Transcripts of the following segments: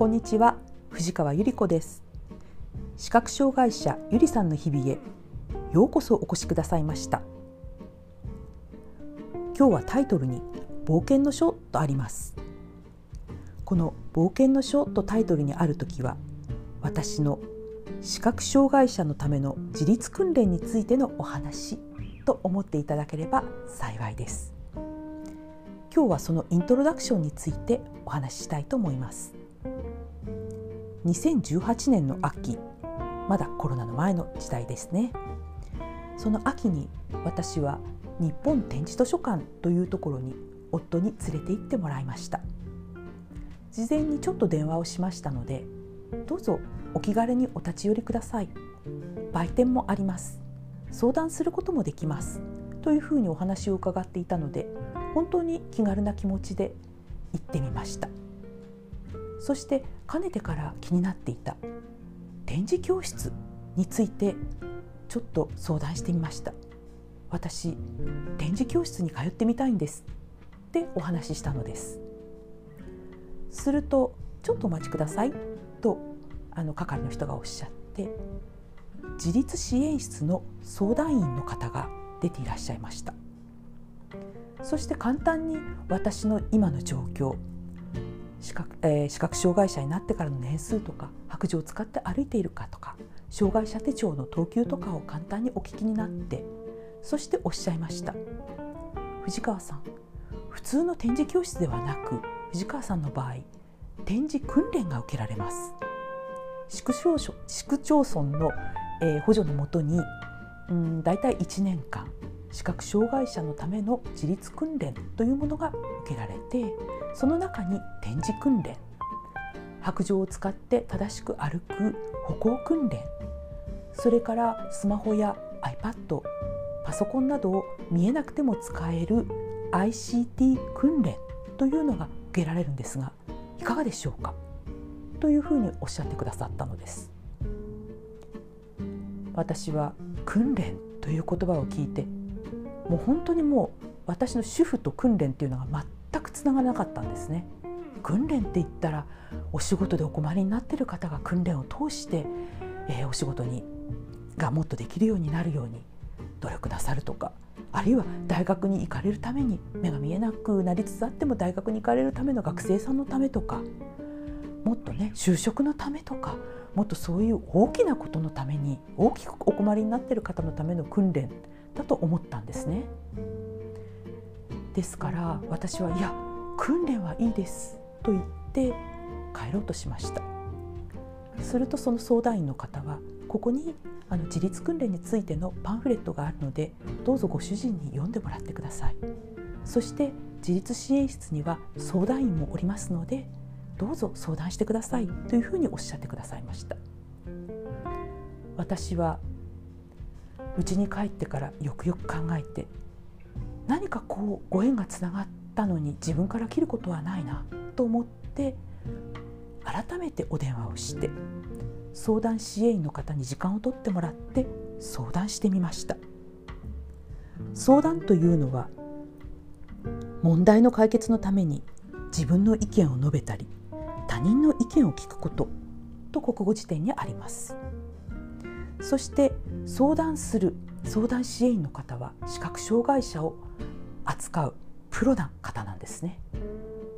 こんにちは藤川ゆり子です。視覚障害者ゆりさんの日々へようこそお越しくださいました。今日はタイトルに冒険の書とあります。この冒険の書とタイトルにある時は私の視覚障害者のための自立訓練についてのお話と思っていただければ幸いです。今日はそのイントロダクションについてお話ししたいと思います。2018年の秋。まだコロナの前の時代ですね。その秋に私は日本展示図書館というところに夫に連れて行ってもらいました。事前にちょっと電話をしましたのでどうぞお気軽にお立ち寄りください。売店もあります。相談することもできます。というふうにお話を伺っていたので本当に気軽な気持ちで行ってみました。そしてかねてから気になっていた展示教室についてちょっと相談してみました。私展示教室に通ってみたいんです。ってお話ししたのです。するとちょっとお待ちくださいとあの係の人がおっしゃって自立支援室の相談員の方が出ていらっしゃいました。そして簡単に私の今の状況視覚,、えー、視覚障害者になってからの年数とか白状を使って歩いているかとか障害者手帳の等級とかを簡単にお聞きになってそしておっしゃいました。藤川さん普通の展示教室ではなく藤川さんの場合展示訓練が受けられます。市区町市区町村の、えー、補助のもとにうん大体1年間視覚障害者のための自立訓練というものが受けられてその中に展示訓練白状を使って正しく歩く歩行訓練それからスマホや iPad パソコンなどを見えなくても使える ICT 訓練というのが受けられるんですがいかがでしょうか？というふうにおっしゃってくださったのです。私は訓練という言葉を聞いてもう本当にもう私の主婦と訓練っていうのが全くつながらなかったんですね。訓練って言ったらお仕事でお困りになってる方が訓練を通して、えー、お仕事にがもっとできるようになるように努力なさるとかあるいは大学に行かれるために目が見えなくなりつつあっても大学に行かれるための学生さんのためとかもっとね就職のためとかもっとそういう大きなことのために大きくお困りになってる方のための訓練だと思ったんですね。ですから私はいや訓練はいいですと言って帰ろうとしました。するとその相談員の方はここにあの自立訓練についてのパンフレットがあるのでどうぞご主人に読んでもらってください。そして自立支援室には相談員もおりますのでどうぞ相談してくださいというふうにおっしゃってくださいました。私は家に帰ってからよくよく考えて何かこうご縁がつながったのに自分から切ることはないなと思って改めてお電話をして相談支援員の方に時間を取ってもらって相談してみました。相談というのは問題の解決のために自分の意見を述べたり他人の意見を聞くことと国語辞典にあります。そして相談する相談支援員の方は視覚障害者を扱うプロな方なんですね。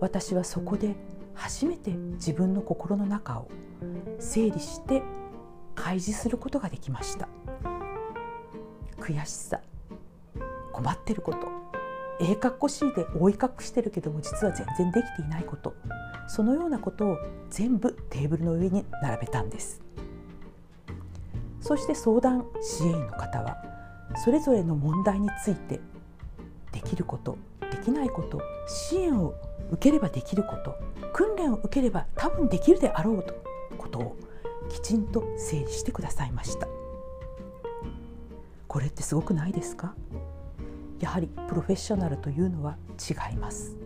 私はそこで初めて自分の心の中を整理して開示することができました。悔しさ困ってることええかっこしいで覆い隠してるけども実は全然できていないことそのようなことを全部テーブルの上に並べたんです。そして相談支援員の方はそれぞれの問題についてできることできないこと支援を受ければできること訓練を受ければ多分できるであろうとことをきちんと整理してくださいました。これってすごくないですか？やはりプロフェッショナルというのは違います。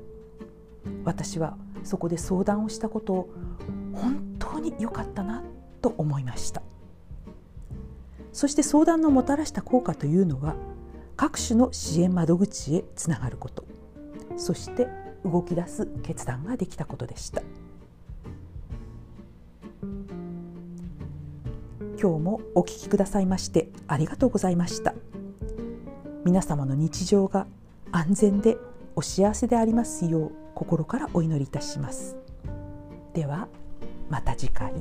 私はそこで相談をしたことを本当に良かったなと思いました。そして相談のもたらした効果というのは各種の支援窓口へつながること。そして動き出す決断ができたことでした。今日もお聞きくださいましてありがとうございました。皆様の日常が安全でお幸せでありますよう心からお祈りいたします。ではまた次回。